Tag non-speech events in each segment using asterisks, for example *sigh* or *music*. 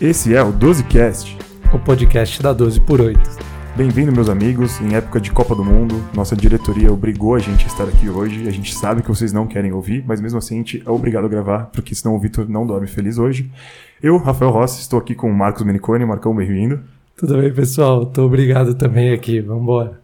Esse é o 12Cast, o podcast da 12 por 8. Bem-vindo, meus amigos. Em época de Copa do Mundo, nossa diretoria obrigou a gente a estar aqui hoje. A gente sabe que vocês não querem ouvir, mas mesmo assim a gente é obrigado a gravar, porque senão o Vitor não dorme feliz hoje. Eu, Rafael Rossi, estou aqui com o Marcos Menicone. Marcão, bem-vindo. Tudo bem, pessoal? Tô obrigado também aqui. Vamos embora.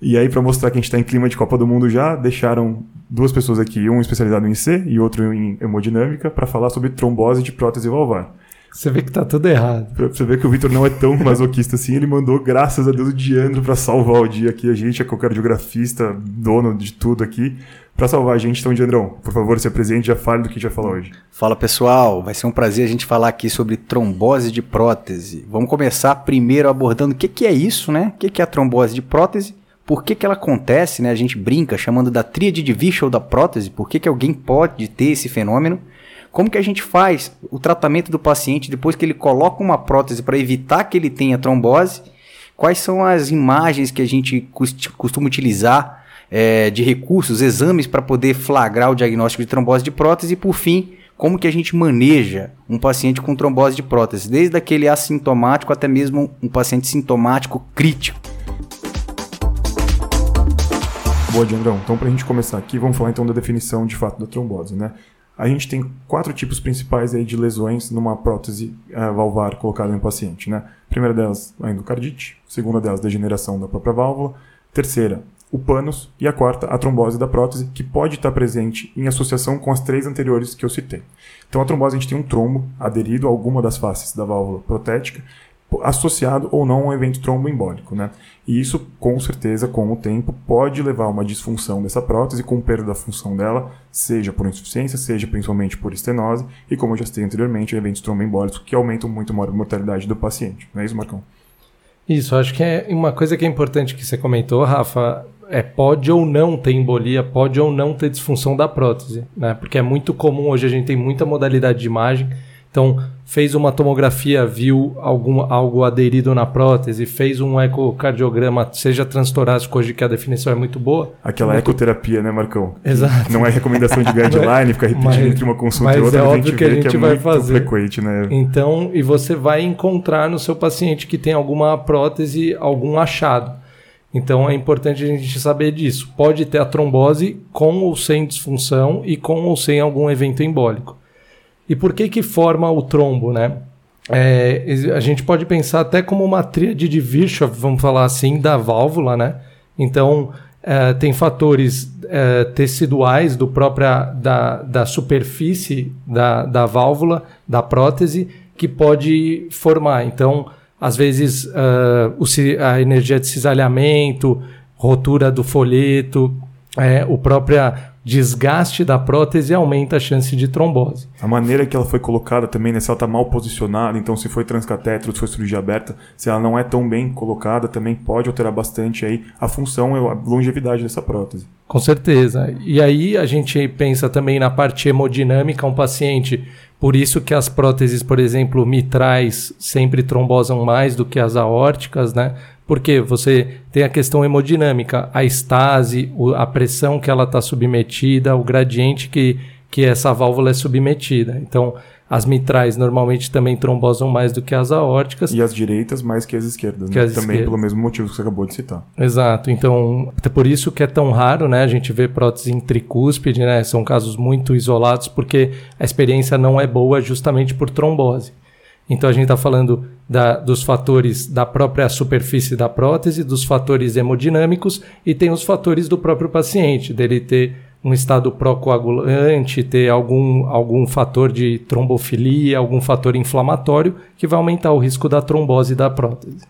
E aí, para mostrar que a gente está em clima de Copa do Mundo já, deixaram duas pessoas aqui, um especializado em C e outro em hemodinâmica, para falar sobre trombose de prótese valvar. Você vê que tá tudo errado. Pra você ver que o Vitor não é tão masoquista assim, ele mandou, graças a Deus, o Diandro para salvar o dia aqui. A gente é qualquer cardiografista, dono de tudo aqui, para salvar a gente. Então, Diandrão, por favor, se apresente e já fale do que a gente vai falar hoje. Fala pessoal, vai ser um prazer a gente falar aqui sobre trombose de prótese. Vamos começar primeiro abordando o que, que é isso, né? O que, que é a trombose de prótese por que, que ela acontece, né? A gente brinca chamando da tríade de Vichel da prótese, por que, que alguém pode ter esse fenômeno. Como que a gente faz o tratamento do paciente depois que ele coloca uma prótese para evitar que ele tenha trombose? Quais são as imagens que a gente costuma utilizar é, de recursos, exames para poder flagrar o diagnóstico de trombose de prótese? E por fim, como que a gente maneja um paciente com trombose de prótese, desde aquele assintomático até mesmo um paciente sintomático crítico. Boa, Diandrão. Então, para a gente começar aqui, vamos falar então da definição de fato da trombose, né? A gente tem quatro tipos principais aí de lesões numa prótese uh, valvar colocada em um paciente, né? Primeira delas, a endocardite. Segunda delas, degeneração da própria válvula. Terceira, o pânus. E a quarta, a trombose da prótese, que pode estar presente em associação com as três anteriores que eu citei. Então, a trombose, a gente tem um trombo aderido a alguma das faces da válvula protética associado ou não a um evento tromboembólico, né? E isso, com certeza, com o tempo, pode levar a uma disfunção dessa prótese, com perda da função dela, seja por insuficiência, seja principalmente por estenose, e como eu já citei anteriormente, eventos tromboembólicos que aumentam muito a mortalidade do paciente. Não é isso, Marcão? Isso, acho que é uma coisa que é importante que você comentou, Rafa, é pode ou não ter embolia, pode ou não ter disfunção da prótese, né? Porque é muito comum, hoje a gente tem muita modalidade de imagem, então, fez uma tomografia, viu algum, algo aderido na prótese, fez um ecocardiograma, seja transtorácico, hoje que a definição é muito boa. Aquela muito... ecoterapia, né, Marcão? Exato. Não é recomendação de *laughs* guideline, ficar repetindo mas, entre uma consulta e outra. Mas é óbvio que a gente, que é vai fazer. Frequente, né? Então, e você vai encontrar no seu paciente que tem alguma prótese, algum achado. Então é importante a gente saber disso. Pode ter a trombose com ou sem disfunção e com ou sem algum evento embólico. E por que que forma o trombo, né? É, a gente pode pensar até como uma tríade de Virchow, vamos falar assim, da válvula, né? Então, é, tem fatores é, teciduais do própria, da, da superfície da, da válvula, da prótese, que pode formar. Então, às vezes, uh, o, a energia de cisalhamento, rotura do folheto, é, o própria desgaste da prótese aumenta a chance de trombose. A maneira que ela foi colocada também, né, se ela está mal posicionada, então se foi transcatétero, se foi cirurgia aberta, se ela não é tão bem colocada, também pode alterar bastante aí a função e a longevidade dessa prótese. Com certeza. E aí a gente pensa também na parte hemodinâmica, um paciente, por isso que as próteses, por exemplo, mitrais sempre trombosam mais do que as aórticas, né? Porque você tem a questão hemodinâmica, a estase, a pressão que ela está submetida, o gradiente que, que essa válvula é submetida. Então, as mitrais normalmente também trombosam mais do que as aórticas. E as direitas mais que as esquerdas, que né? as também esquerdas. pelo mesmo motivo que você acabou de citar. Exato. Então, até por isso que é tão raro, né? A gente vê prótese em tricúspide, né? São casos muito isolados porque a experiência não é boa justamente por trombose. Então a gente está falando da, dos fatores da própria superfície da prótese, dos fatores hemodinâmicos e tem os fatores do próprio paciente, dele ter um estado procoagulante, ter algum, algum fator de trombofilia, algum fator inflamatório que vai aumentar o risco da trombose da prótese.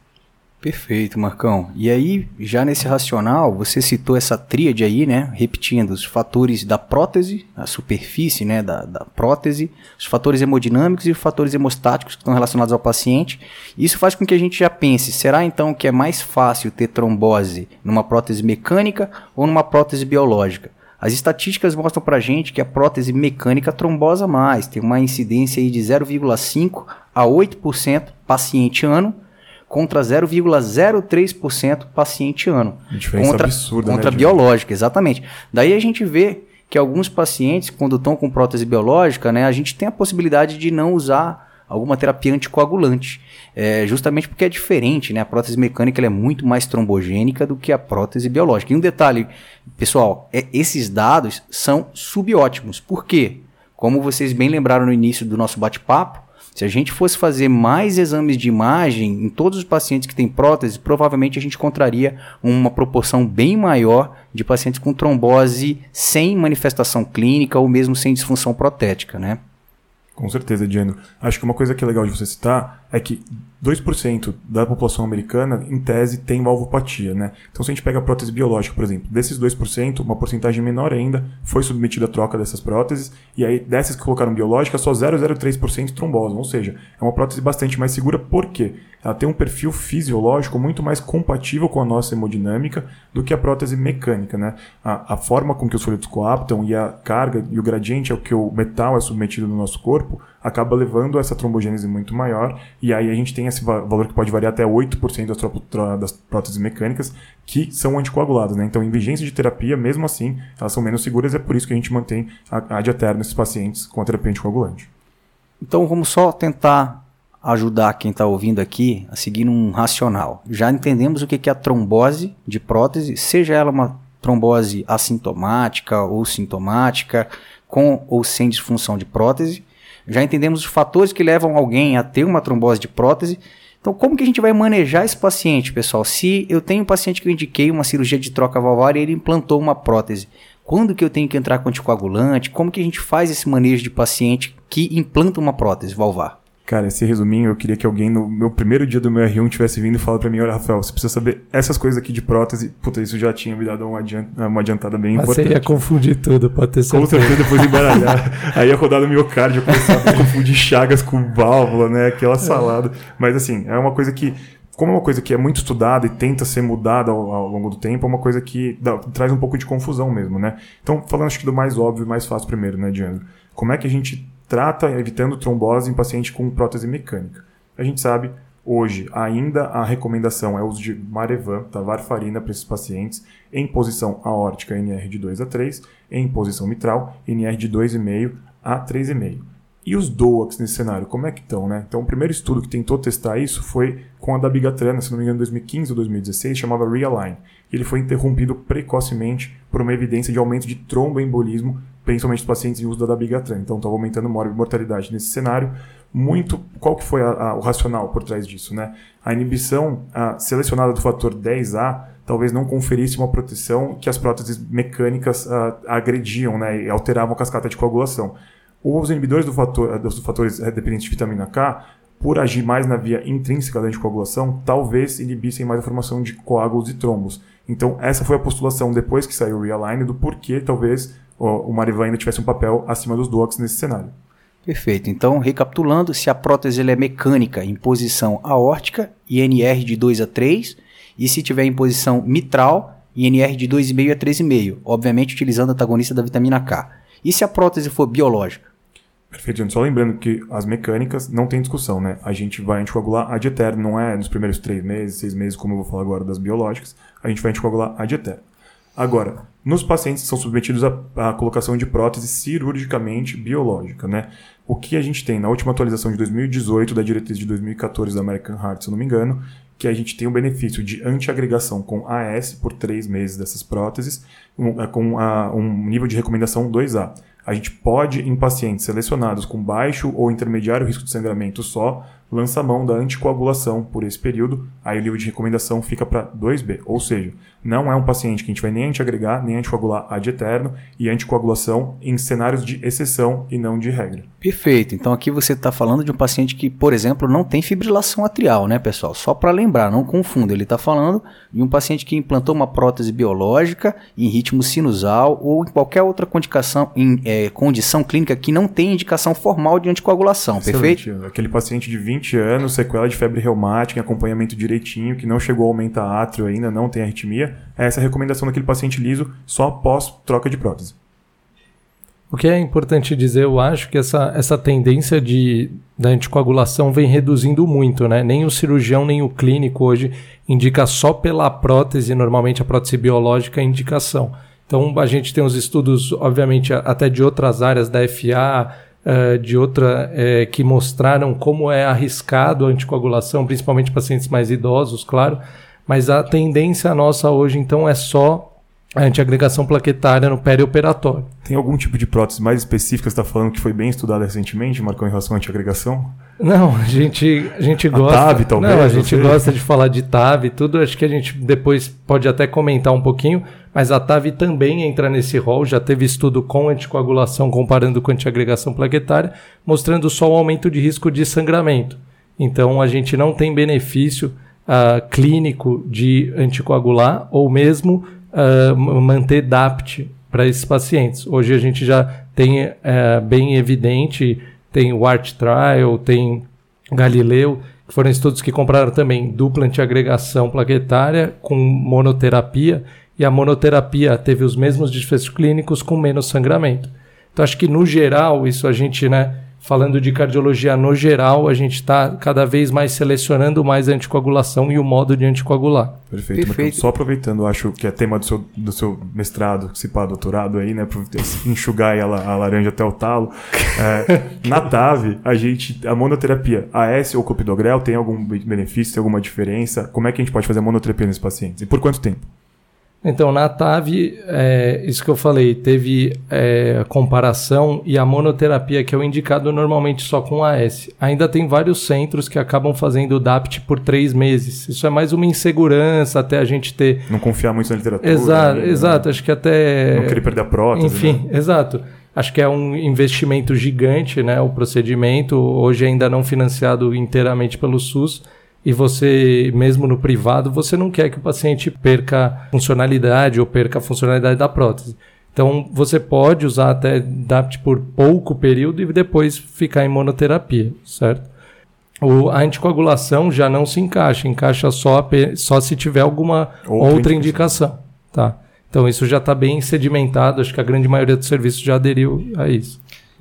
Perfeito, Marcão. E aí, já nesse racional, você citou essa tríade aí, né? Repetindo, os fatores da prótese, a superfície né, da, da prótese, os fatores hemodinâmicos e os fatores hemostáticos que estão relacionados ao paciente. Isso faz com que a gente já pense, será então que é mais fácil ter trombose numa prótese mecânica ou numa prótese biológica? As estatísticas mostram pra gente que a prótese mecânica trombosa mais, tem uma incidência aí de 0,5 a 8% paciente ano, contra 0,03% paciente ano. Diferença contra, absurda, Contra né, biológica, exatamente. Daí a gente vê que alguns pacientes, quando estão com prótese biológica, né, a gente tem a possibilidade de não usar alguma terapia anticoagulante. É, justamente porque é diferente, né? A prótese mecânica é muito mais trombogênica do que a prótese biológica. E um detalhe, pessoal, é, esses dados são subótimos. Por quê? Como vocês bem lembraram no início do nosso bate-papo, se a gente fosse fazer mais exames de imagem em todos os pacientes que têm prótese, provavelmente a gente encontraria uma proporção bem maior de pacientes com trombose sem manifestação clínica ou mesmo sem disfunção protética, né? Com certeza, Diano. Acho que uma coisa que é legal de você citar é que 2% da população americana, em tese, tem valvopatia, né? Então, se a gente pega a prótese biológica, por exemplo, desses 2%, uma porcentagem menor ainda foi submetida à troca dessas próteses, e aí dessas que colocaram biológica, só 0,03% trombosam, ou seja, é uma prótese bastante mais segura, por quê? Ela tem um perfil fisiológico muito mais compatível com a nossa hemodinâmica do que a prótese mecânica, né? A, a forma com que os folhetos coaptam e a carga e o gradiente ao que o metal é submetido no nosso corpo acaba levando a essa trombogênese muito maior, e aí a gente tem esse valor que pode variar até 8% das, das próteses mecânicas que são anticoaguladas, né? Então, em vigência de terapia, mesmo assim, elas são menos seguras, é por isso que a gente mantém a ad eterno nesses pacientes com a terapia anticoagulante. Então, vamos só tentar ajudar quem está ouvindo aqui a seguir um racional. Já entendemos o que é a trombose de prótese, seja ela uma trombose assintomática ou sintomática, com ou sem disfunção de prótese. Já entendemos os fatores que levam alguém a ter uma trombose de prótese. Então, como que a gente vai manejar esse paciente, pessoal? Se eu tenho um paciente que eu indiquei uma cirurgia de troca valvar e ele implantou uma prótese, quando que eu tenho que entrar com anticoagulante? Como que a gente faz esse manejo de paciente que implanta uma prótese valvar? Cara, esse resuminho, eu queria que alguém no meu primeiro dia do meu R1 tivesse vindo e falado pra mim, olha, Rafael, você precisa saber essas coisas aqui de prótese. Puta, isso já tinha me dado uma, adianta, uma adiantada bem Mas importante. você ia confundir tudo, pode ter certeza. Com certeza, depois embaralhar. *laughs* Aí ia rodar no miocárdio, começar a confundir chagas com válvula, né? Aquela salada. Mas assim, é uma coisa que como é uma coisa que é muito estudada e tenta ser mudada ao, ao longo do tempo, é uma coisa que dá, traz um pouco de confusão mesmo, né? Então, falando acho que do mais óbvio e mais fácil primeiro, né, Diano? Como é que a gente trata evitando trombose em paciente com prótese mecânica. A gente sabe, hoje, ainda a recomendação é o uso de Marevan, tá? varfarina para esses pacientes, em posição aórtica NR de 2 a 3, em posição mitral NR de 2,5 a 3,5. E os DOACs nesse cenário, como é que estão, né? Então, o primeiro estudo que tentou testar isso foi com a dabigatrana, se não me engano, em 2015 ou 2016, chamava Realign. Ele foi interrompido precocemente por uma evidência de aumento de tromboembolismo principalmente os pacientes em uso da dabigatran. Então, estava aumentando a mortalidade nesse cenário. Muito, qual que foi a, a, o racional por trás disso? Né? A inibição a, selecionada do fator 10A talvez não conferisse uma proteção que as próteses mecânicas agrediam né, e alteravam a cascata de coagulação. Os inibidores do fator, dos fatores dependentes de vitamina K, por agir mais na via intrínseca da anticoagulação, talvez inibissem mais a formação de coágulos e trombos. Então, essa foi a postulação depois que saiu o Realign do porquê talvez o Marivan ainda tivesse um papel acima dos DOACs nesse cenário. Perfeito. Então, recapitulando, se a prótese é mecânica em posição aórtica, INR de 2 a 3, e se tiver em posição mitral, INR de 2,5 a 3,5, obviamente utilizando antagonista da vitamina K. E se a prótese for biológica? Perfeito, só lembrando que as mecânicas não tem discussão, né? A gente vai anticoagular ad eterno, não é nos primeiros três meses, seis meses, como eu vou falar agora das biológicas, a gente vai anticoagular ad eterno. Agora, nos pacientes que são submetidos à, colocação de prótese cirurgicamente biológica, né? O que a gente tem na última atualização de 2018 da diretriz de 2014 da American Heart, se eu não me engano, que a gente tem o benefício de antiagregação com AS por três meses dessas próteses, com a, um nível de recomendação 2A. A gente pode, em pacientes selecionados com baixo ou intermediário risco de sangramento só, lança mão da anticoagulação por esse período, aí o nível de recomendação fica para 2B. Ou seja, não é um paciente que a gente vai nem antiagregar, nem anticoagular ad eterno, e anticoagulação em cenários de exceção e não de regra. Perfeito. Então aqui você está falando de um paciente que, por exemplo, não tem fibrilação atrial, né, pessoal? Só para lembrar, não confunda. Ele está falando de um paciente que implantou uma prótese biológica em ritmo sinusal ou em qualquer outra condição, em, é, condição clínica que não tem indicação formal de anticoagulação, Excelente. perfeito? Aquele paciente de 20 anos, sequela de febre reumática, acompanhamento direitinho, que não chegou a aumentar átrio ainda, não tem arritmia, é essa a recomendação daquele paciente liso só após troca de prótese. O que é importante dizer, eu acho que essa, essa tendência de, da anticoagulação vem reduzindo muito, né? Nem o cirurgião, nem o clínico hoje indica só pela prótese, normalmente a prótese biológica é indicação. Então a gente tem os estudos, obviamente, até de outras áreas da FA, uh, de outra uh, que mostraram como é arriscado a anticoagulação, principalmente pacientes mais idosos, claro. Mas a tendência nossa hoje, então, é só a antiagregação plaquetária no perioperatório. Tem algum tipo de prótese mais específica que você está falando que foi bem estudada recentemente, Marcão, em relação à antiagregação? Não, a gente, a gente gosta. A TAV, talvez. Não, a gente gosta de falar de TAV e tudo. Acho que a gente depois pode até comentar um pouquinho, mas a TAV também entra nesse rol. Já teve estudo com anticoagulação comparando com antiagregação plaquetária, mostrando só o aumento de risco de sangramento. Então a gente não tem benefício uh, clínico de anticoagular ou mesmo uh, manter DAPT para esses pacientes. Hoje a gente já tem uh, bem evidente, tem o ART Trial, tem Galileu, que foram estudos que compraram também dupla antiagregação plaquetária com monoterapia, e a monoterapia teve os mesmos desfechos clínicos com menos sangramento. Então acho que no geral, isso a gente, né, falando de cardiologia no geral, a gente está cada vez mais selecionando mais a anticoagulação e o modo de anticoagular. Perfeito. Perfeito. Só aproveitando, acho que é tema do seu, do seu mestrado, se pá, doutorado aí, né? Enxugar a, a laranja até o talo. É, *laughs* na TAV, a gente, a monoterapia AS ou copidogrel tem algum benefício, tem alguma diferença? Como é que a gente pode fazer a monoterapia nesses pacientes? E por quanto tempo? Então, na TAV, é, isso que eu falei, teve é, comparação e a monoterapia, que é o indicado normalmente só com AS. Ainda tem vários centros que acabam fazendo o DAPT por três meses. Isso é mais uma insegurança até a gente ter. Não confiar muito na literatura. Exato, né? exato. Acho que até. Não querer perder a prótese. Enfim, né? exato. Acho que é um investimento gigante, né? O procedimento, hoje ainda não financiado inteiramente pelo SUS e você, mesmo no privado, você não quer que o paciente perca funcionalidade ou perca a funcionalidade da prótese. Então, você pode usar até DAPT por pouco período e depois ficar em monoterapia, certo? O, a anticoagulação já não se encaixa, encaixa só, só se tiver alguma outra, outra indicação. Tá? Então, isso já está bem sedimentado, acho que a grande maioria dos serviços já aderiu a isso.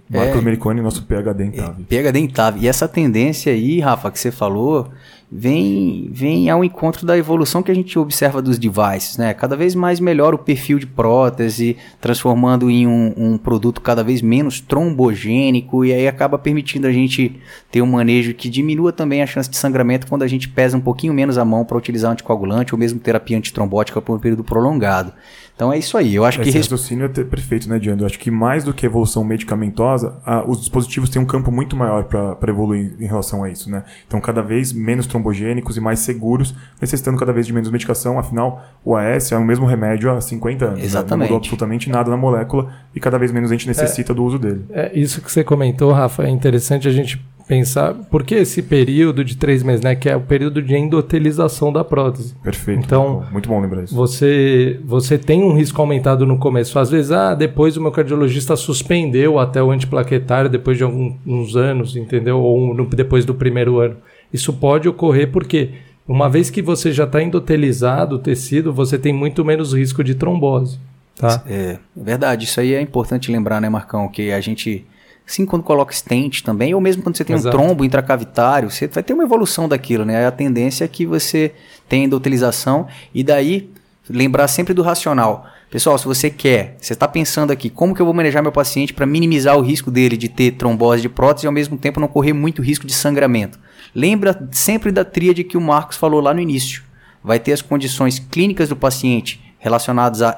Marco é, Americone, nosso PHD em TAV. É, PHD em TAV. E essa tendência aí, Rafa, que você falou, vem, vem ao encontro da evolução que a gente observa dos devices, né? Cada vez mais melhora o perfil de prótese, transformando em um, um, produto cada vez menos trombogênico e aí acaba permitindo a gente ter um manejo que diminua também a chance de sangramento quando a gente pesa um pouquinho menos a mão para utilizar anticoagulante ou mesmo terapia antitrombótica por um período prolongado. Então é isso aí. Eu acho Esse que. Esse raciocínio é perfeito, né, Diandro? Eu acho que mais do que evolução medicamentosa, a, os dispositivos têm um campo muito maior para evoluir em relação a isso, né? Então, cada vez menos trombogênicos e mais seguros, necessitando cada vez de menos medicação. Afinal, o AS é o mesmo remédio há 50 anos. Exatamente. Né? Não mudou absolutamente nada na molécula e cada vez menos a gente necessita é, do uso dele. É, isso que você comentou, Rafa, é interessante a gente pensar, porque esse período de três meses, né, que é o período de endotelização da prótese. Perfeito. Então, muito bom, lembrar isso. Você, você tem um risco aumentado no começo. Às vezes, ah, depois o meu cardiologista suspendeu até o antiplaquetário depois de alguns anos, entendeu? Ou no, depois do primeiro ano. Isso pode ocorrer porque uma vez que você já está endotelizado o tecido, você tem muito menos risco de trombose. Tá? É verdade, isso aí é importante lembrar, né, Marcão? Que a gente Sim, quando coloca stent também, ou mesmo quando você tem Exato. um trombo intracavitário, você vai ter uma evolução daquilo, né? A tendência é que você tenha endotelização e daí lembrar sempre do racional. Pessoal, se você quer, você está pensando aqui, como que eu vou manejar meu paciente para minimizar o risco dele de ter trombose de prótese e ao mesmo tempo não correr muito risco de sangramento? Lembra sempre da tríade que o Marcos falou lá no início. Vai ter as condições clínicas do paciente relacionados à a,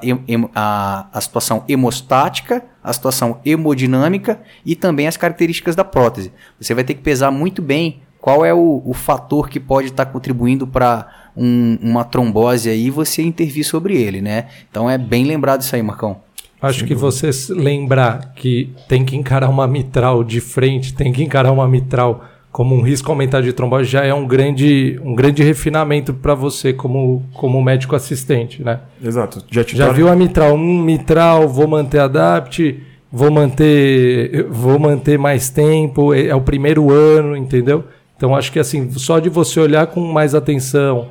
a, a, situação hemostática, a situação hemodinâmica e também as características da prótese. Você vai ter que pesar muito bem qual é o, o fator que pode estar contribuindo para um, uma trombose aí e você intervir sobre ele, né? Então é bem lembrado isso aí, Marcão. Acho que você lembrar que tem que encarar uma mitral de frente, tem que encarar uma mitral como um risco aumentado de trombose já é um grande, um grande refinamento para você como, como médico assistente, né? Exato. Já, já viu a mitral? Um mitral, vou manter adapt, vou manter, vou manter mais tempo, é, é, o primeiro ano, entendeu? Então acho que assim, só de você olhar com mais atenção,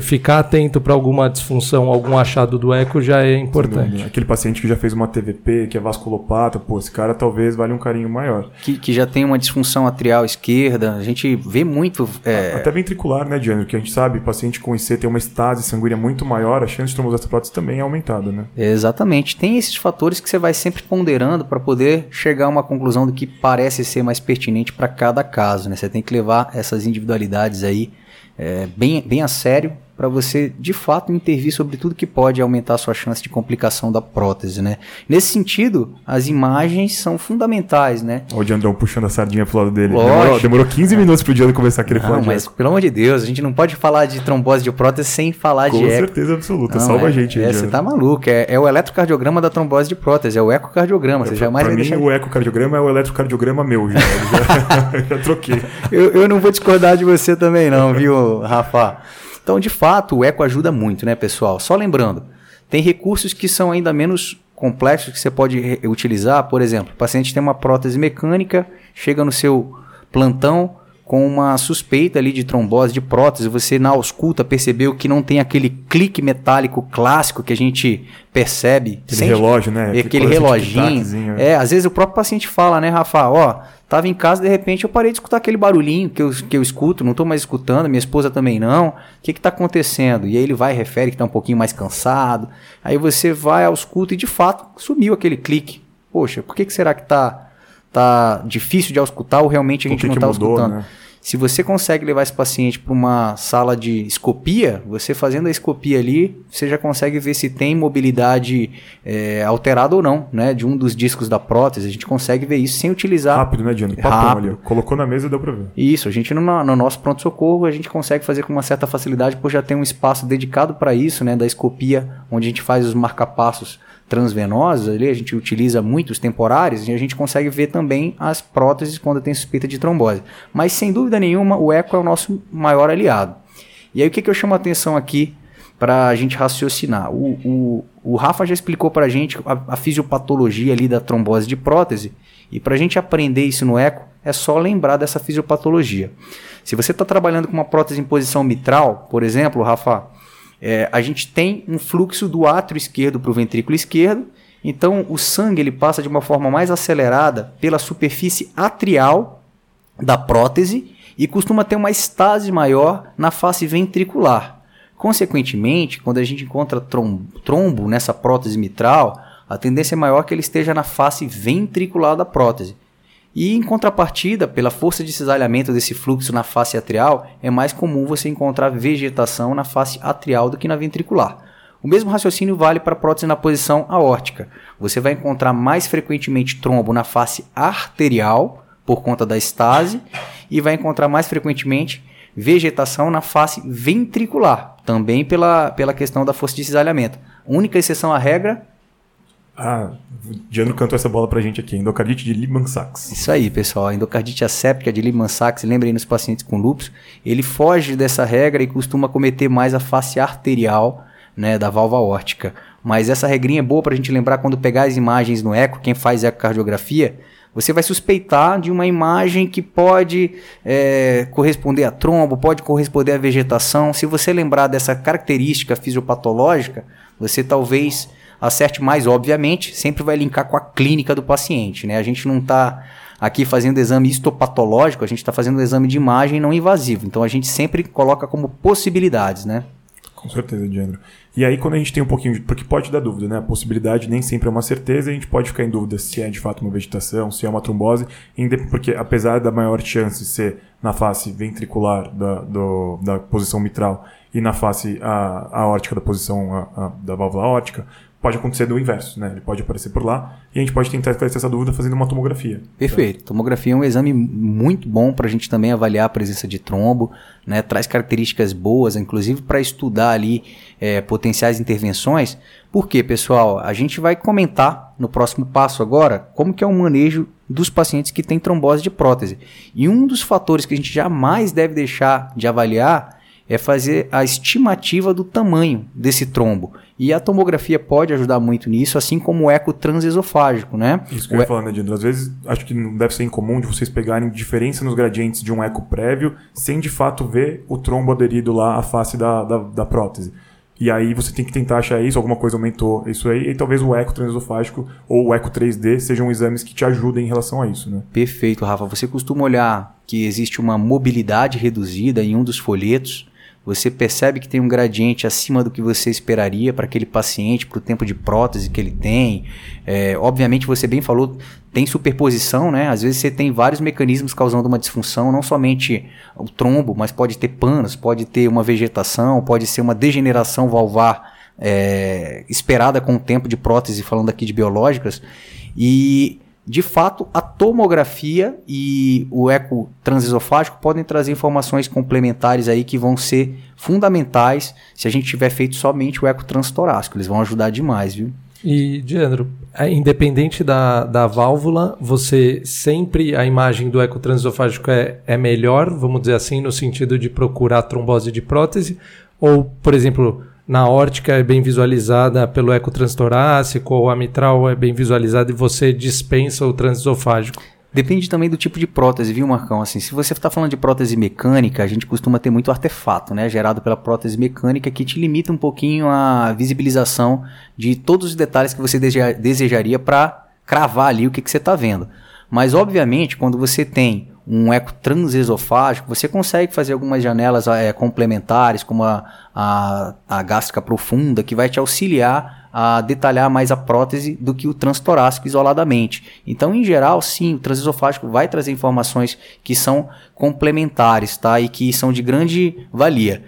ficar atento para alguma disfunção, algum achado do eco já é importante. Aquele paciente que já fez uma TVP, que é vasculopata, pô, esse cara talvez vale um carinho maior. Que, que já tem uma disfunção atrial esquerda, a gente vê muito... É... Até ventricular, né, Diana? Que a gente sabe, paciente com IC tem uma estase sanguínea muito maior, a chance de trombose prótese também é aumentada, né? Exatamente. Tem esses fatores que você vai sempre ponderando para poder chegar a uma conclusão do que parece ser mais pertinente para cada caso, né? Você tem que levar essas individualidades aí é, bem, bem a sério para você de fato intervir sobre tudo que pode aumentar a sua chance de complicação da prótese, né? Nesse sentido, as imagens são fundamentais, né? Olha o Diandrão puxando a sardinha pro lado dele. Demorou, demorou 15 minutos pro Diandro começar a querer não, falar mas pelo amor de Deus, a gente não pode falar de trombose de prótese sem falar Com de. Com certeza absoluta, não, salva é, a gente é, Você tá maluco, é, é, o eletrocardiograma da trombose de prótese, é o ecocardiograma, você jamais pra vai mim, deixar... o ecocardiograma é o eletrocardiograma meu, já, já, *laughs* já troquei. Eu, eu não vou discordar de você também não, viu, Rafa? Então, de fato, o eco ajuda muito, né, pessoal? Só lembrando, tem recursos que são ainda menos complexos que você pode utilizar. Por exemplo, o paciente tem uma prótese mecânica, chega no seu plantão com uma suspeita ali de trombose de prótese, você na ausculta percebeu que não tem aquele clique metálico clássico que a gente percebe. Aquele sente, relógio, né? Aquele reloginho. É, às vezes o próprio paciente fala, né, Rafa, ó, Tava em casa, de repente eu parei de escutar aquele barulhinho que eu, que eu escuto, não tô mais escutando, minha esposa também não. O que que tá acontecendo? E aí ele vai, refere que tá um pouquinho mais cansado. Aí você vai ao escuto e de fato sumiu aquele clique. Poxa, por que, que será que tá, tá difícil de auscultar ou realmente a gente não tá mudou, escutando? Né? Se você consegue levar esse paciente para uma sala de escopia, você fazendo a escopia ali, você já consegue ver se tem mobilidade é, alterada ou não, né? De um dos discos da prótese. A gente consegue ver isso sem utilizar. Rápido, né, Diano? Papão ali. Colocou na mesa e deu para ver. Isso, a gente no, no nosso pronto-socorro, a gente consegue fazer com uma certa facilidade, porque já tem um espaço dedicado para isso, né? Da escopia, onde a gente faz os marcapassos transvenosas, ali a gente utiliza muitos temporários e a gente consegue ver também as próteses quando tem suspeita de trombose. Mas sem dúvida nenhuma, o eco é o nosso maior aliado. E aí o que, que eu chamo a atenção aqui para a gente raciocinar? O, o, o Rafa já explicou para a gente a, a fisiopatologia ali da trombose de prótese e para a gente aprender isso no eco é só lembrar dessa fisiopatologia. Se você está trabalhando com uma prótese em posição mitral, por exemplo, Rafa, é, a gente tem um fluxo do átrio esquerdo para o ventrículo esquerdo, então o sangue ele passa de uma forma mais acelerada pela superfície atrial da prótese e costuma ter uma estase maior na face ventricular. Consequentemente, quando a gente encontra trombo, nessa prótese mitral, a tendência é maior que ele esteja na face ventricular da prótese. E em contrapartida, pela força de cisalhamento desse fluxo na face atrial, é mais comum você encontrar vegetação na face atrial do que na ventricular. O mesmo raciocínio vale para prótese na posição aórtica. Você vai encontrar mais frequentemente trombo na face arterial, por conta da estase, e vai encontrar mais frequentemente vegetação na face ventricular, também pela, pela questão da força de cisalhamento. Única exceção à regra ah, o Diano cantou essa bola pra gente aqui, endocardite de Liebman-Sachs. Isso aí, pessoal, a endocardite asséptica de Liebman-Sachs, lembrem nos pacientes com lúpus, ele foge dessa regra e costuma cometer mais a face arterial né, da válvula órtica. Mas essa regrinha é boa pra gente lembrar quando pegar as imagens no eco, quem faz ecocardiografia, você vai suspeitar de uma imagem que pode é, corresponder a trombo, pode corresponder à vegetação. Se você lembrar dessa característica fisiopatológica, você talvez acerte mais, obviamente, sempre vai linkar com a clínica do paciente. Né? A gente não está aqui fazendo exame histopatológico, a gente está fazendo exame de imagem não invasivo. Então a gente sempre coloca como possibilidades, né? Com certeza, Diandro. E aí, quando a gente tem um pouquinho. De, porque pode dar dúvida, né? A possibilidade nem sempre é uma certeza, a gente pode ficar em dúvida se é de fato uma vegetação, se é uma trombose, porque apesar da maior chance ser na face ventricular da, do, da posição mitral e na face a, aórtica da posição a, a, da válvula aórtica, pode acontecer do inverso, né? Ele pode aparecer por lá e a gente pode tentar esclarecer essa dúvida fazendo uma tomografia. Perfeito. Tá? Tomografia é um exame muito bom para a gente também avaliar a presença de trombo, né? Traz características boas, inclusive para estudar ali é, potenciais intervenções. Por quê, pessoal? A gente vai comentar no próximo passo agora como que é o manejo dos pacientes que têm trombose de prótese. E um dos fatores que a gente jamais deve deixar de avaliar é fazer a estimativa do tamanho desse trombo. E a tomografia pode ajudar muito nisso, assim como o eco transesofágico, né? Isso que eu ia falar, né? Às vezes, acho que não deve ser incomum de vocês pegarem diferença nos gradientes de um eco prévio, sem de fato ver o trombo aderido lá à face da, da, da prótese. E aí você tem que tentar achar isso, alguma coisa aumentou isso aí, e talvez o eco transesofágico ou o eco 3D sejam exames que te ajudem em relação a isso, né? Perfeito, Rafa. Você costuma olhar que existe uma mobilidade reduzida em um dos folhetos, você percebe que tem um gradiente acima do que você esperaria para aquele paciente, para o tempo de prótese que ele tem. É, obviamente, você bem falou, tem superposição, né? Às vezes você tem vários mecanismos causando uma disfunção, não somente o trombo, mas pode ter panos, pode ter uma vegetação, pode ser uma degeneração valvar é, esperada com o tempo de prótese, falando aqui de biológicas. E de fato, a tomografia e o eco transesofágico podem trazer informações complementares aí que vão ser fundamentais se a gente tiver feito somente o eco transtorácico. Eles vão ajudar demais, viu? E, Diandro, é, independente da, da válvula, você sempre, a imagem do eco transesofágico é, é melhor, vamos dizer assim, no sentido de procurar trombose de prótese? Ou, por exemplo, na órtica é bem visualizada pelo eco transtorácico ou a mitral é bem visualizada e você dispensa o transesofágico? Depende também do tipo de prótese, viu, Marcão? Assim, se você está falando de prótese mecânica, a gente costuma ter muito artefato, né? Gerado pela prótese mecânica que te limita um pouquinho a visibilização de todos os detalhes que você desejaria para cravar ali o que, que você está vendo. Mas, obviamente, quando você tem um eco transesofágico, você consegue fazer algumas janelas é, complementares, como a, a, a gástrica profunda, que vai te auxiliar a detalhar mais a prótese do que o transtorácico isoladamente. Então, em geral, sim, o transesofágico vai trazer informações que são complementares, tá? E que são de grande valia.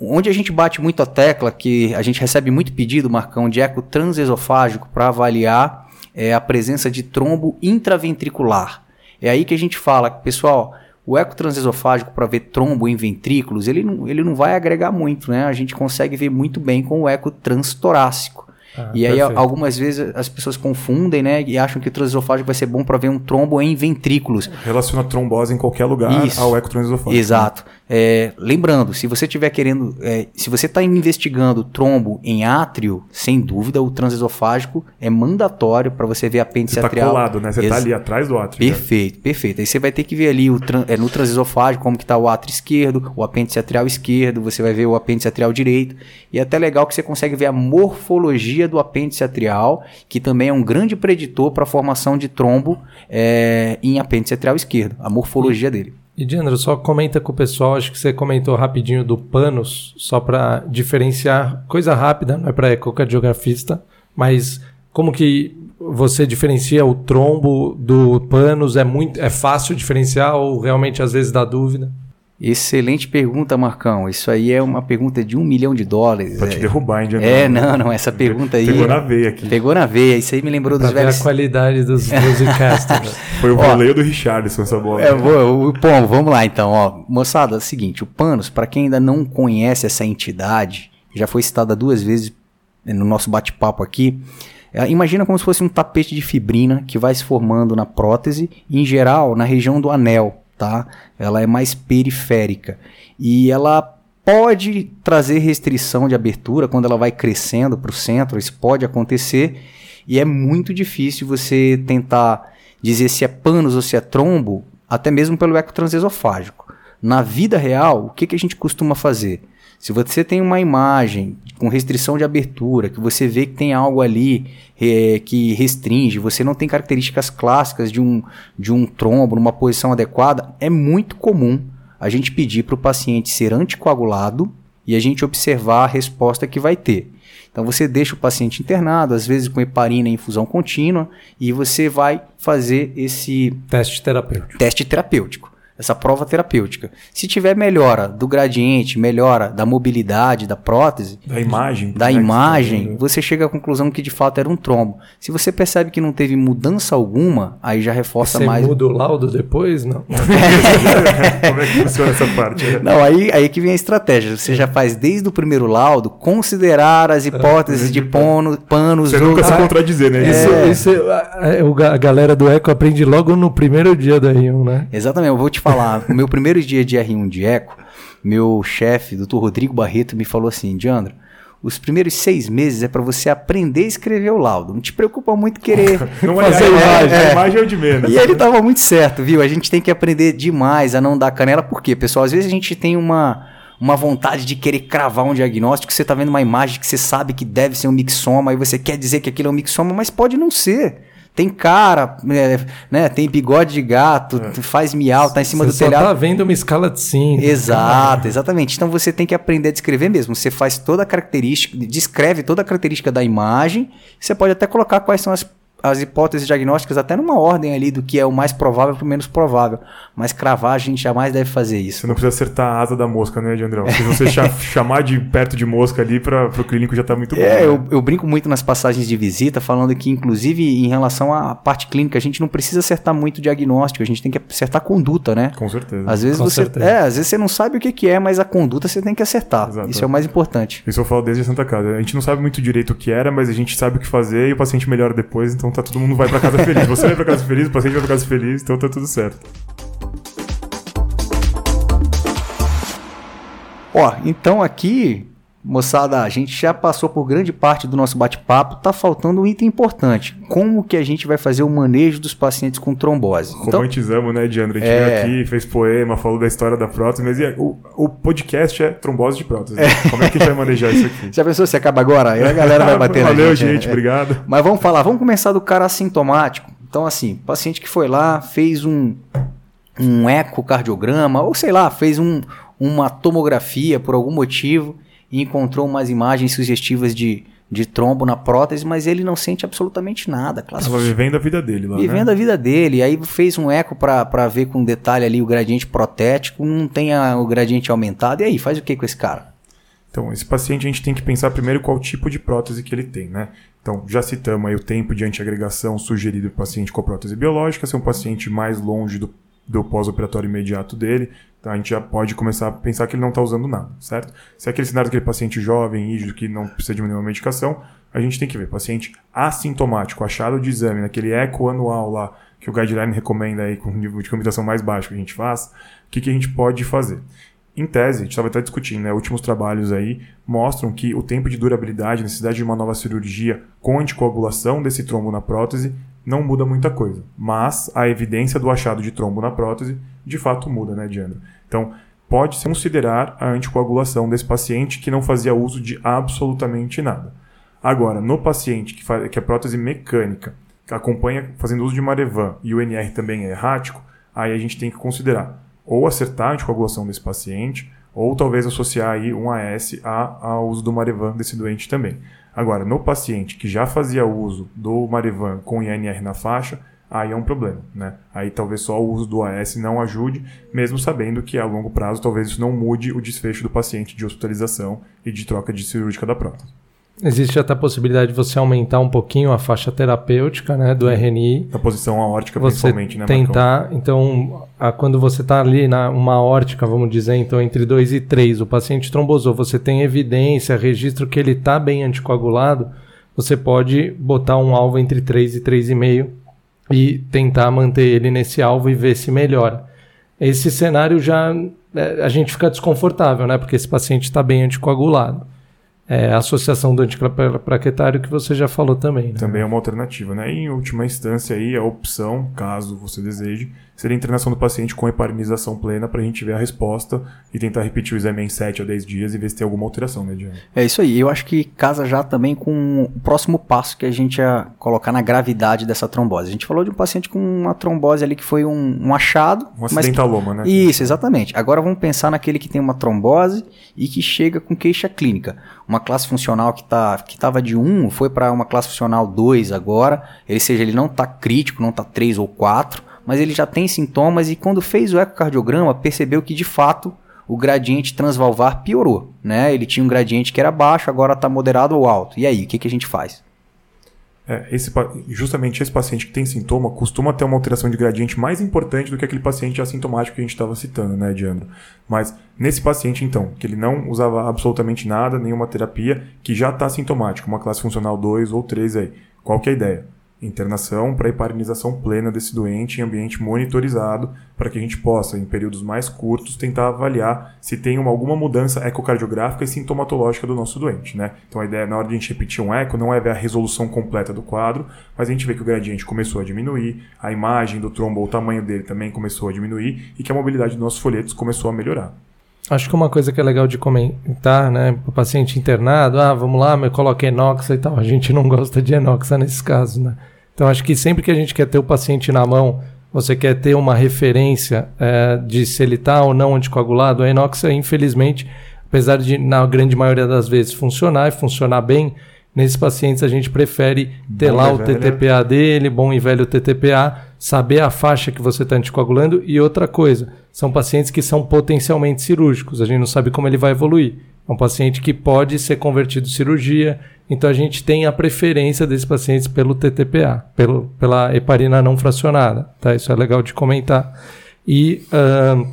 Onde a gente bate muito a tecla, que a gente recebe muito pedido, Marcão, de eco transesofágico para avaliar é, a presença de trombo intraventricular. É aí que a gente fala, pessoal, o eco transesofágico para ver trombo em ventrículos, ele não, ele não vai agregar muito, né? A gente consegue ver muito bem com o eco transtorácico. Ah, e aí, algumas vezes, as pessoas confundem, né? E acham que o transesofágico vai ser bom para ver um trombo em ventrículos. Relaciona trombose em qualquer lugar Isso. ao eco transesofágico. Exato. Né? É, lembrando, se você estiver querendo, é, se você está investigando trombo em átrio, sem dúvida o transesofágico é mandatório para você ver apêndice você tá atrial. colado, né? Você está ali atrás do átrio. Perfeito, já. perfeito. Aí você vai ter que ver ali o é, no transesofágico como que está o átrio esquerdo, o apêndice atrial esquerdo, você vai ver o apêndice atrial direito. E é até legal que você consegue ver a morfologia do apêndice atrial, que também é um grande preditor para a formação de trombo é, em apêndice atrial esquerdo, a morfologia dele. E Diandro, só comenta com o pessoal, acho que você comentou rapidinho do panos, só para diferenciar, coisa rápida, não é para ecocardiografista, mas como que você diferencia o trombo do panos? É muito, é fácil diferenciar ou realmente às vezes dá dúvida? Excelente pergunta, Marcão. Isso aí é uma pergunta de um milhão de dólares. Pode é. te derrubar, hein, É, não, não. Essa pergunta aí. Pegou na veia aqui. Pegou na veia. Isso aí me lembrou pra dos velhos. a qualidade dos *laughs* musicasters. Foi o voleio do Richardson essa bola. É, vou, bom, vamos lá então. Ó. Moçada, é o seguinte: o Panos, para quem ainda não conhece essa entidade, já foi citada duas vezes no nosso bate-papo aqui. É, imagina como se fosse um tapete de fibrina que vai se formando na prótese, em geral na região do anel tá? Ela é mais periférica e ela pode trazer restrição de abertura quando ela vai crescendo para o centro, isso pode acontecer e é muito difícil você tentar dizer se é panos ou se é trombo, até mesmo pelo eco transesofágico. Na vida real, o que, que a gente costuma fazer? Se você tem uma imagem com restrição de abertura, que você vê que tem algo ali é, que restringe, você não tem características clássicas de um, de um trombo numa posição adequada, é muito comum a gente pedir para o paciente ser anticoagulado e a gente observar a resposta que vai ter. Então você deixa o paciente internado, às vezes com heparina em infusão contínua, e você vai fazer esse teste terapêutico. Teste terapêutico essa prova terapêutica. Se tiver melhora do gradiente, melhora da mobilidade da prótese, da imagem, da né, imagem, você chega à conclusão que de fato era um trombo. Se você percebe que não teve mudança alguma, aí já reforça você mais. Você muda o laudo depois, não? *laughs* Como é que funciona essa parte? Não, aí aí que vem a estratégia. Você já faz desde o primeiro laudo considerar as hipóteses de pono, panos. Você nunca se contradizer, né? É... Isso, isso a, a galera do Eco aprende logo no primeiro dia da R1, né? Exatamente. Eu vou te falar, no meu primeiro dia de R1 de Eco, meu chefe, doutor Rodrigo Barreto, me falou assim, Diandro, os primeiros seis meses é para você aprender a escrever o laudo. Não te preocupa muito querer *laughs* Não é fazer a imagem, imagem. a é. imagem é o de menos. E ele tava muito certo, viu? A gente tem que aprender demais a não dar canela. Por quê, pessoal? Às vezes a gente tem uma, uma vontade de querer cravar um diagnóstico. Você tá vendo uma imagem que você sabe que deve ser um mixoma e você quer dizer que aquilo é um mixoma, mas pode não ser. Tem cara, é, né? Tem bigode de gato, faz miau, tá em cima Você do só telhado. tá vendo uma escala de cinza. Exato, exatamente. Então você tem que aprender a descrever mesmo. Você faz toda a característica, descreve toda a característica da imagem. Você pode até colocar quais são as, as hipóteses diagnósticas, até numa ordem ali do que é o mais provável para o menos provável. Mas cravar a gente jamais deve fazer isso. Você não precisa acertar a asa da mosca, né, Diandrão? Se você *laughs* cha- chamar de perto de mosca ali, para o clínico já tá muito bom. É, né? eu, eu brinco muito nas passagens de visita, falando que, inclusive, em relação à parte clínica, a gente não precisa acertar muito o diagnóstico, a gente tem que acertar a conduta, né? Com certeza. Às vezes Com você. certeza. É, às vezes você não sabe o que, que é, mas a conduta você tem que acertar. Exato. Isso é o mais importante. Isso eu falo desde a Santa Casa. A gente não sabe muito direito o que era, mas a gente sabe o que fazer e o paciente melhora depois, então tá todo mundo vai pra casa feliz. Você vai pra casa feliz, o paciente vai pra casa feliz, então tá tudo certo. Ó, então aqui, moçada, a gente já passou por grande parte do nosso bate-papo, tá faltando um item importante. Como que a gente vai fazer o manejo dos pacientes com trombose? Então, Romantizamos, né, Diandro? A gente É. veio aqui, fez poema, falou da história da prótese, mas e o, o podcast é trombose de prótese. né? Como é que a gente vai manejar isso aqui? *laughs* já pensou se acaba agora? Aí a galera vai bater na Valeu, gente. né? gente, É. obrigado. Mas vamos falar, vamos começar do cara assintomático. Então, assim, paciente que foi lá, fez um, um ecocardiograma, ou sei lá, fez um, uma tomografia por algum motivo e encontrou umas imagens sugestivas de, de trombo na prótese, mas ele não sente absolutamente nada. Tava Classificou vivendo a vida dele lá, Vivendo né? a vida dele, aí fez um eco para ver com detalhe ali o gradiente protético, não tem a- o gradiente aumentado, e aí, faz o que com esse cara? Então, esse paciente a gente tem que pensar primeiro qual tipo de prótese que ele tem, né? Então, já citamos aí o tempo de antiagregação sugerido para o paciente com prótese biológica, se é um paciente mais longe do, do pós-operatório imediato dele, então a gente já pode começar a pensar que ele não está usando nada, certo? Se é aquele cenário daquele paciente jovem, rígido, que não precisa de nenhuma medicação, a gente tem que ver. Paciente assintomático, achado de exame, naquele eco anual lá, que o guideline recomenda aí com nível de comunicação mais baixo que a gente faz, o que, que a gente pode fazer? Em tese, a gente estava até discutindo, né? Últimos trabalhos aí mostram que o tempo de durabilidade, necessidade de uma nova cirurgia com anticoagulação desse trombo na prótese não muda muita coisa. Mas a evidência do achado de trombo na prótese de fato muda, né, Diandro? Então, pode-se considerar a anticoagulação desse paciente que não fazia uso de absolutamente nada. Agora, no paciente que, faz, que é prótese mecânica, acompanha fazendo uso de Marevan e o NR também é errático, aí a gente tem que considerar ou acertar a anticoagulação desse paciente, ou talvez associar aí um AS a- ao uso do Marevan desse doente também. Agora, no paciente que já fazia uso do Marevan com INR na faixa, aí é um problema, né? Aí talvez só o uso do AS não ajude, mesmo sabendo que a longo prazo talvez isso não mude o desfecho do paciente de hospitalização e de troca de cirúrgica da prótese. Existe até a possibilidade de você aumentar um pouquinho a faixa terapêutica né, do RNI. Na posição aórtica, Você principalmente, né, Marcão? tentar, então, a- quando você está ali na uma aórtica, vamos dizer, então entre 2 e 3, o paciente trombosou, você tem evidência, registro que ele está bem anticoagulado, você pode botar um alvo entre 3 e 3,5 e tentar manter ele nesse alvo e ver se melhora. Esse cenário já é, a gente fica desconfortável, né? Porque esse paciente está bem anticoagulado. É a associação do antiplaquetário que você já falou também. Né? Também é uma alternativa, né? E em última instância aí, a opção, caso você deseje, seria a internação do paciente com heparinização plena para a gente ver a resposta e tentar repetir o exame em 7 a 10 dias e ver se tem alguma alteração, né, Diana? É isso aí. Eu acho que casa já também com o próximo passo que a gente ia colocar na gravidade dessa trombose. A gente falou de um paciente com uma trombose ali que foi um, um achado. Um mas que- acidentaloma, né? Isso, exatamente. Agora vamos pensar naquele que tem uma trombose e que chega com queixa clínica. Uma classe funcional que tá, que estava de 1 foi para uma classe funcional 2 agora. Ele seja, ele não está crítico, não está 3 ou 4, mas ele já tem sintomas e quando fez o ecocardiograma percebeu que de fato o gradiente transvalvar piorou, né? Ele tinha um gradiente que era baixo, agora está moderado ou alto. E aí, o que, que a gente faz? É, esse, justamente esse paciente que tem sintoma costuma ter uma alteração de gradiente mais importante do que aquele paciente assintomático que a gente estava citando, né, Diandro? Mas nesse paciente, então, que ele não usava absolutamente nada, nenhuma terapia, que já está sintomático, uma classe funcional 2 ou 3 aí, qual que é a ideia? Internação para heparinização plena desse doente em ambiente monitorizado, para que a gente possa, em períodos mais curtos, tentar avaliar se tem uma, alguma mudança ecocardiográfica e sintomatológica do nosso doente. Né? Então a ideia, na hora de a gente repetir um eco, não é ver a resolução completa do quadro, mas a gente vê que o gradiente começou a diminuir, a imagem do trombo, o tamanho dele também começou a diminuir e que a mobilidade dos nossos folhetos começou a melhorar. Acho que uma coisa que é legal de comentar, né, o paciente internado, ah, vamos lá, me coloca enoxa e tal. A gente não gosta de enoxa nesses casos, né? Então acho que sempre que a gente quer ter o paciente na mão, você quer ter uma referência é, de se ele está ou não anticoagulado, a enoxa, infelizmente, apesar de na grande maioria das vezes funcionar e funcionar bem, nesses pacientes a gente prefere ter bom lá o TTPA dele, bom e velho TTPA, saber a faixa que você está anticoagulando e outra coisa, são pacientes que são potencialmente cirúrgicos, a gente não sabe como ele vai evoluir. É um paciente que pode ser convertido em cirurgia, então a gente tem a preferência desses pacientes pelo TTPA, pelo, pela heparina não fracionada, tá? Isso é legal de comentar. E uh,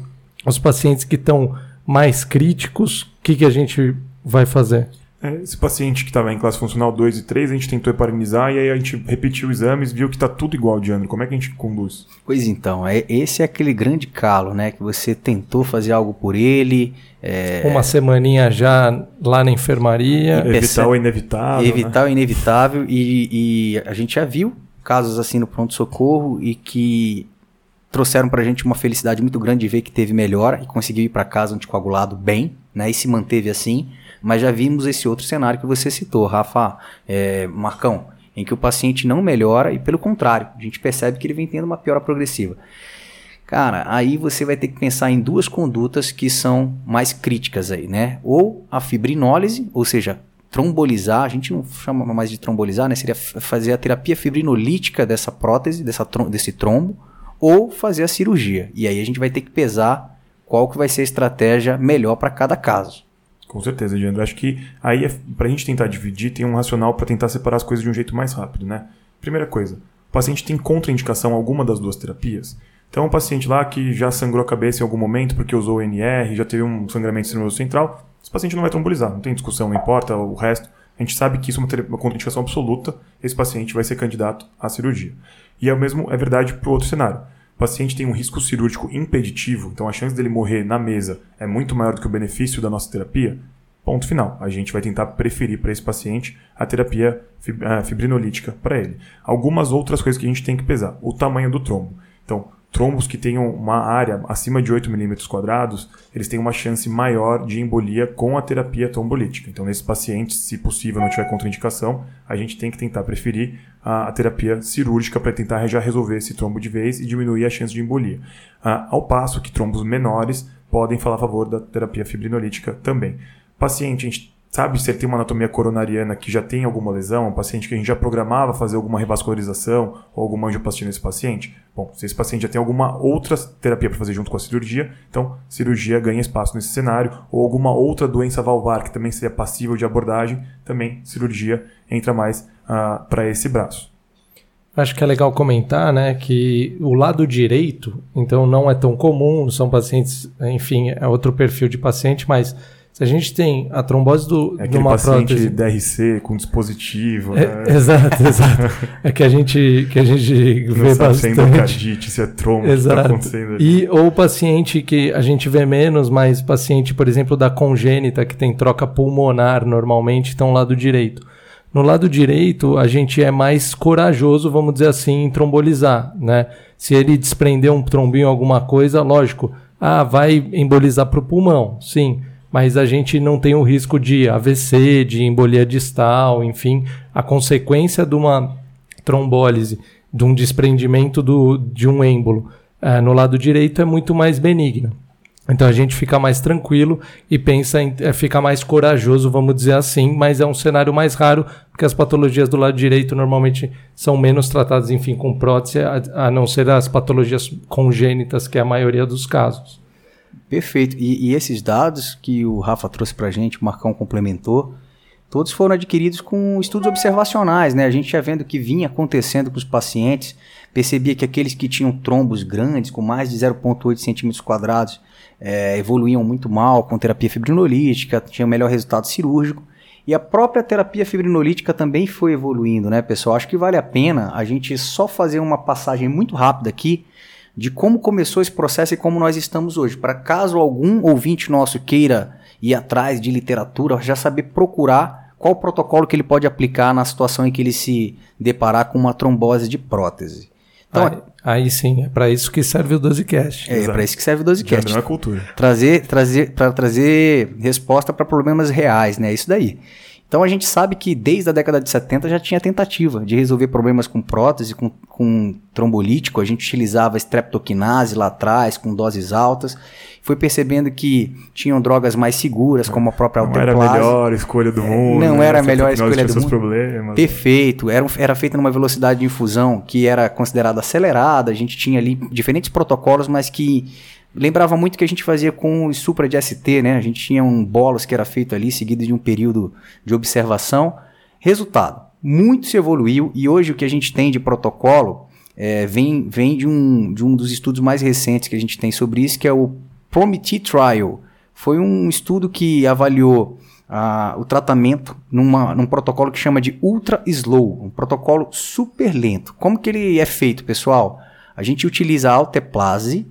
os pacientes que estão mais críticos, o que, que a gente vai fazer? É, esse paciente que estava em classe funcional 2 e 3, a gente tentou heparinizar e aí a gente repetiu os exames viu que está tudo igual, Diandro. Como é que a gente conduz? Pois então, é, esse é aquele grande calo, né? Que você tentou fazer algo por ele. É... Uma semaninha já lá na enfermaria. Evitar percebe... o inevitável. Evitar né? o inevitável. E, e a gente já viu casos assim no pronto-socorro e que trouxeram para a gente uma felicidade muito grande de ver que teve melhora e conseguiu ir para casa anticoagulado bem, né? E se manteve assim. Mas já vimos esse outro cenário que você citou, Rafa, é, Marcão, em que o paciente não melhora e, pelo contrário, a gente percebe que ele vem tendo uma piora progressiva. Cara, aí você vai ter que pensar em duas condutas que são mais críticas aí, né? Ou a fibrinólise, ou seja, trombolizar, a gente não chama mais de trombolizar, né? Seria fazer a terapia fibrinolítica dessa prótese, dessa, desse trombo, ou fazer a cirurgia. E aí a gente vai ter que pesar qual que vai ser a estratégia melhor para cada caso. Com certeza, Diandro. Acho que aí, é, para a gente tentar dividir, tem um racional para tentar separar as coisas de um jeito mais rápido, né? Primeira coisa, o paciente tem contraindicação a alguma das duas terapias. Então, um paciente lá que já sangrou a cabeça em algum momento porque usou o NR, já teve um sangramento nervoso central, esse paciente não vai trombolizar, não tem discussão, não importa o resto. A gente sabe que isso é uma, uma contraindicação absoluta, esse paciente vai ser candidato à cirurgia. E é o mesmo é verdade para o outro cenário. O paciente tem um risco cirúrgico impeditivo, então a chance dele morrer na mesa é muito maior do que o benefício da nossa terapia. Ponto final. A gente vai tentar preferir para esse paciente a terapia fibrinolítica para ele. Algumas outras coisas que a gente tem que pesar. O tamanho do trombo. Então, trombos que tenham uma área acima de 8 milímetros quadrados, eles têm uma chance maior de embolia com a terapia trombolítica. Então, nesses pacientes, se possível, não tiver contraindicação, a gente tem que tentar preferir a, a terapia cirúrgica para tentar já resolver esse trombo de vez e diminuir a chance de embolia. Ah, ao passo que trombos menores podem falar a favor da terapia fibrinolítica também. Paciente, a gente sabe se ele tem uma anatomia coronariana que já tem alguma lesão, um paciente que a gente já programava fazer alguma revascularização ou alguma angioplastia nesse paciente? Bom, se esse paciente já tem alguma outra terapia para fazer junto com a cirurgia, então cirurgia ganha espaço nesse cenário, ou alguma outra doença valvar que também seria passível de abordagem, também cirurgia entra mais ah, para esse braço. Acho que é legal comentar, né, que o lado direito, então não é tão comum, são pacientes, enfim, é outro perfil de paciente, mas se a gente tem a trombose do, é de uma paciente prótese... DRC com dispositivo, é, né? Exato, *laughs* exato. É que a gente, que a gente Não vê sabe bastante. Se é endocardite, se é trombo, exato. que tá acontecendo ali. E, ou paciente que a gente vê menos, mas paciente, por exemplo, da congênita, que tem troca pulmonar normalmente, então lado direito. No lado direito, a gente é mais corajoso, vamos dizer assim, em trombolizar, né? Se ele desprender um trombinho, alguma coisa, lógico, ah, vai embolizar para o pulmão, sim mas a gente não tem o risco de AVC, de embolia distal, enfim, a consequência de uma trombólise, de um desprendimento do, de um êmbolo é, no lado direito é muito mais benigna. Então a gente fica mais tranquilo e pensa em é, ficar mais corajoso, vamos dizer assim, mas é um cenário mais raro, porque as patologias do lado direito normalmente são menos tratadas, enfim, com prótese, a, a não ser as patologias congênitas, que é a maioria dos casos. Perfeito. E, e, esses dados que o Rafa trouxe para a gente, o Marcão complementou, todos foram adquiridos com estudos observacionais, né? A gente já vendo o que vinha acontecendo com os pacientes, percebia que aqueles que tinham trombos grandes, com mais de 0,8 centímetros quadrados, é, evoluíam muito mal com terapia fibrinolítica, tinham melhor resultado cirúrgico. E a própria terapia fibrinolítica também foi evoluindo, né, pessoal? Acho que vale a pena a gente só fazer uma passagem muito rápida aqui de como começou esse processo e como nós estamos hoje. Para caso algum ouvinte nosso queira ir atrás de literatura, já saber procurar qual o protocolo que ele pode aplicar na situação em que ele se deparar com uma trombose de prótese. Então, aí, aí sim, é para isso que serve o 12cast. É, é para isso que serve o 12cast. Não é cultura. Trazer, trazer, para trazer resposta para problemas reais, né? Isso daí. Então a gente sabe que desde a década de 70 já tinha tentativa de resolver problemas com prótese, com, com trombolítico. A gente utilizava streptokinase lá atrás, com doses altas. Foi percebendo que tinham drogas mais seguras, como a própria Não era a melhor escolha do mundo. Não né? era a melhor escolha do mundo. Problemas. Perfeito. Era, era feita numa velocidade de infusão que era considerada acelerada. A gente tinha ali diferentes protocolos, mas que lembrava muito que a gente fazia com o supra de ST, né? A gente tinha um bolos que era feito ali, seguido de um período de observação. Resultado, muito se evoluiu e hoje o que a gente tem de protocolo é, vem, vem de, um, de um dos estudos mais recentes que a gente tem sobre isso, que é o Prometee Trial. Foi um estudo que avaliou ah, o tratamento numa, num protocolo que chama de Ultra Slow, um protocolo super lento. Como que ele é feito, pessoal? A gente utiliza a alteplase,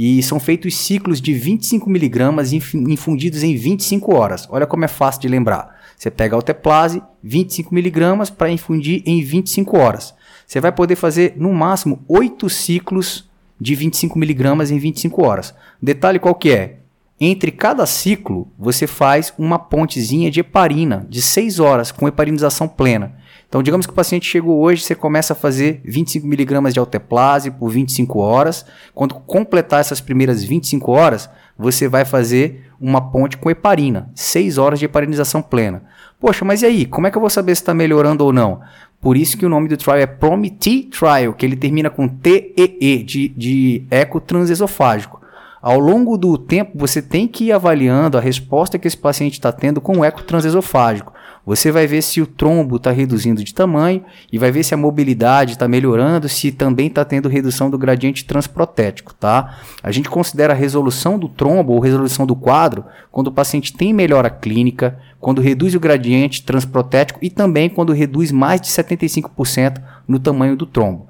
e são feitos ciclos de 25 miligramas infundidos em 25 horas. Olha como é fácil de lembrar. Você pega alteplase, 25 miligramas para infundir em 25 horas. Você vai poder fazer no máximo 8 ciclos de 25 miligramas em 25 horas. Detalhe qual que é? Entre cada ciclo, você faz uma pontezinha de heparina de 6 horas com heparinização plena. Então, digamos que o paciente chegou hoje, você começa a fazer 25mg de alteplase por 25 horas. Quando completar essas primeiras 25 horas, você vai fazer uma ponte com heparina, 6 horas de heparinização plena. Poxa, mas e aí? Como é que eu vou saber se está melhorando ou não? Por isso que o nome do trial é PROMITEE Trial, que ele termina com TEE, de, de eco transesofágico. Ao longo do tempo, você tem que ir avaliando a resposta que esse paciente está tendo com o eco transesofágico. Você vai ver se o trombo está reduzindo de tamanho e vai ver se a mobilidade está melhorando, se também está tendo redução do gradiente transprotético, tá? A gente considera a resolução do trombo ou resolução do quadro quando o paciente tem melhora clínica, quando reduz o gradiente transprotético e também quando reduz mais de 75% no tamanho do trombo.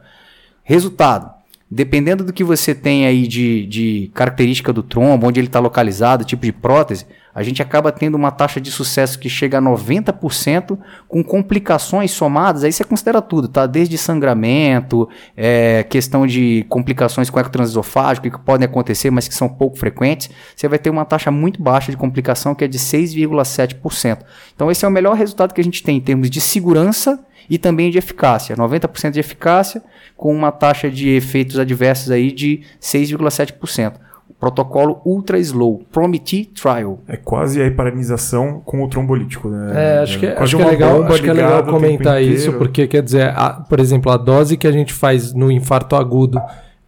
Resultado: dependendo do que você tem aí de, de característica do trombo, onde ele está localizado, tipo de prótese, a gente acaba tendo uma taxa de sucesso que chega a 90% com complicações somadas, aí você considera tudo, tá? Desde sangramento, é, questão de complicações com ecotransesofágico que podem acontecer, mas que são pouco frequentes, você vai ter uma taxa muito baixa de complicação que é de 6,7%. Então esse é o melhor resultado que a gente tem em termos de segurança e também de eficácia, 90% de eficácia com uma taxa de efeitos adversos aí de 6,7% protocolo ultra slow, Prometee Trial. É quase a heparinização com o trombolítico, né? É, acho que, é, acho que é legal, acho que é legal comentar isso, porque quer dizer, a, por exemplo, a dose que a gente faz no infarto agudo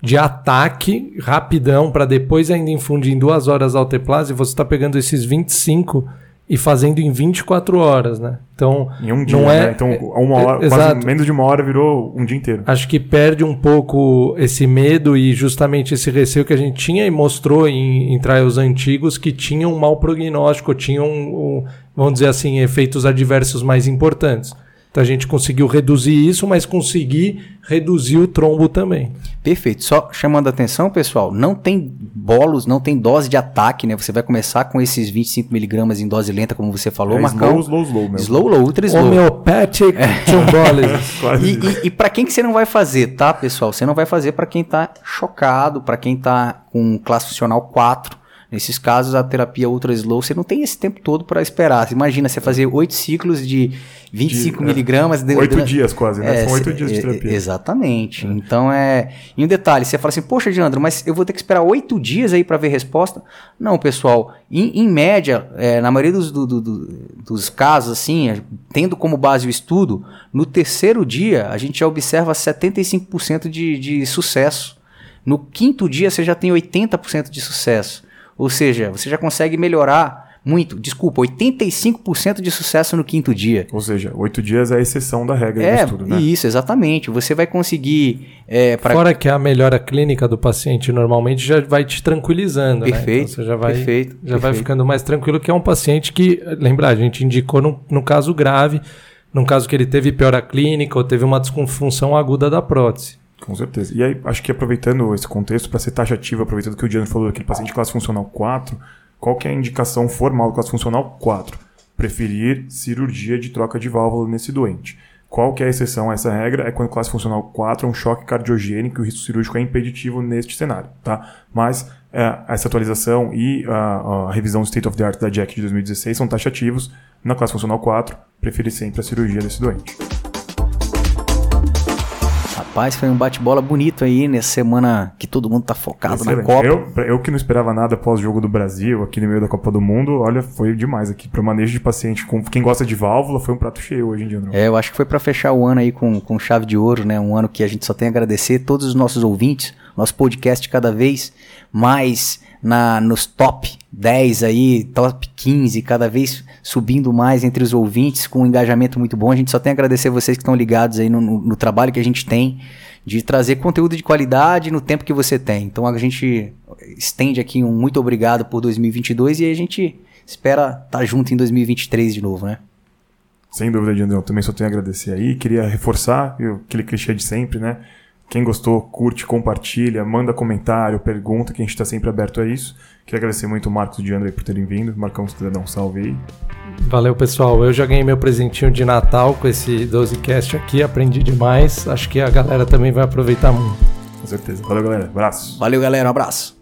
de ataque rapidão para depois ainda infundir em duas horas alteplase, você está pegando esses 25 e fazendo em 24 horas, né? Então, em um dia, não é, né? Então, uma hora, é, menos de uma hora virou um dia inteiro. Acho que perde um pouco esse medo e justamente esse receio que a gente tinha e mostrou em, em trials antigos que tinham um mau prognóstico, tinham, um, vamos dizer assim, efeitos adversos mais importantes. Então a gente conseguiu reduzir isso, mas conseguir reduzir o trombo também. Perfeito. Só chamando a atenção, pessoal, não tem bolos, não tem dose de ataque, né? Você vai começar com esses 25 miligramas em dose lenta, como você falou, é, Slow, slow, slow mesmo. Slow, low, ultra slow. Homeopathic é. *laughs* e, e, e para quem que você não vai fazer, tá, pessoal? Você não vai fazer para quem tá chocado, para quem tá com classe funcional 4, Nesses casos, a terapia ultra slow, você não tem esse tempo todo para esperar. Você imagina você fazer oito ciclos de 25 de, miligramas. É, oito dias quase, né? É, São oito dias de terapia. Exatamente. É. Então é. E um detalhe, você fala assim, poxa, Diandro, mas eu vou ter que esperar oito dias aí para ver resposta? Não, pessoal. Em, em média, é, na maioria dos, do, do, dos casos, assim, tendo como base o estudo, no terceiro dia a gente já observa 75% de, de sucesso. No quinto dia você já tem 80% de sucesso. Ou seja, você já consegue melhorar muito, desculpa, 85% de sucesso no quinto dia. Ou seja, oito dias é a exceção da regra É, do estudo, né? isso, exatamente. Você vai conseguir. É, pra- Fora que a melhora clínica do paciente normalmente já vai te tranquilizando, né? Perfeito, Então você já vai, perfeito, já vai perfeito. ficando mais tranquilo, que é um paciente que, lembrar, a gente indicou no, no caso grave, num caso que ele teve piora clínica ou teve uma disfunção aguda da prótese. Com certeza. E aí, acho que aproveitando esse contexto, para ser taxativo, aproveitando que o Diano falou daquele paciente de classe funcional 4, qual que é a indicação formal do classe funcional 4? Preferir cirurgia de troca de válvula nesse doente. Qual que é a exceção a essa regra? É quando classe funcional 4 é um choque cardiogênico e o risco cirúrgico é impeditivo neste cenário, tá? Mas é, essa atualização e a, a revisão do State of the Art da JAC de 2016 são taxativos. Na classe funcional 4, prefere sempre a cirurgia desse doente. Rapaz, foi um bate-bola bonito aí nessa semana que todo mundo tá focado na Excelente. Copa. Eu, eu que não esperava nada após o jogo do Brasil, aqui no meio da Copa do Mundo, olha, foi demais aqui. Para manejo de paciente, com quem gosta de válvula, foi um prato cheio hoje em dia, André. É, eu acho que foi pra fechar o ano aí com, com chave de ouro, né? Um ano que a gente só tem a agradecer todos os nossos ouvintes, nosso podcast cada vez mais na nos top 10 aí, top 15, cada vez subindo mais entre os ouvintes com um engajamento muito bom. A gente só tem a agradecer vocês que estão ligados aí no, no- no trabalho que a gente tem de trazer conteúdo de qualidade no tempo que você tem. Então a gente estende aqui um muito obrigado por 2022 e a gente espera estar junto em 2023 de novo, né? Sem dúvida, Diandrão. Também só tenho a agradecer aí. Queria reforçar aquele clichê de sempre, né? Quem gostou, curte, compartilha, manda comentário, pergunta, que a gente está sempre aberto a isso. Queria agradecer muito o Marcos e o Diandro por terem vindo. Marcão, se quiser dar um salve aí. Valeu, pessoal. Eu já ganhei meu presentinho de Natal com esse 12cast aqui, aprendi demais. Acho que a galera também vai aproveitar muito. Com certeza. Valeu, galera. Abraço. Valeu, galera. Um abraço.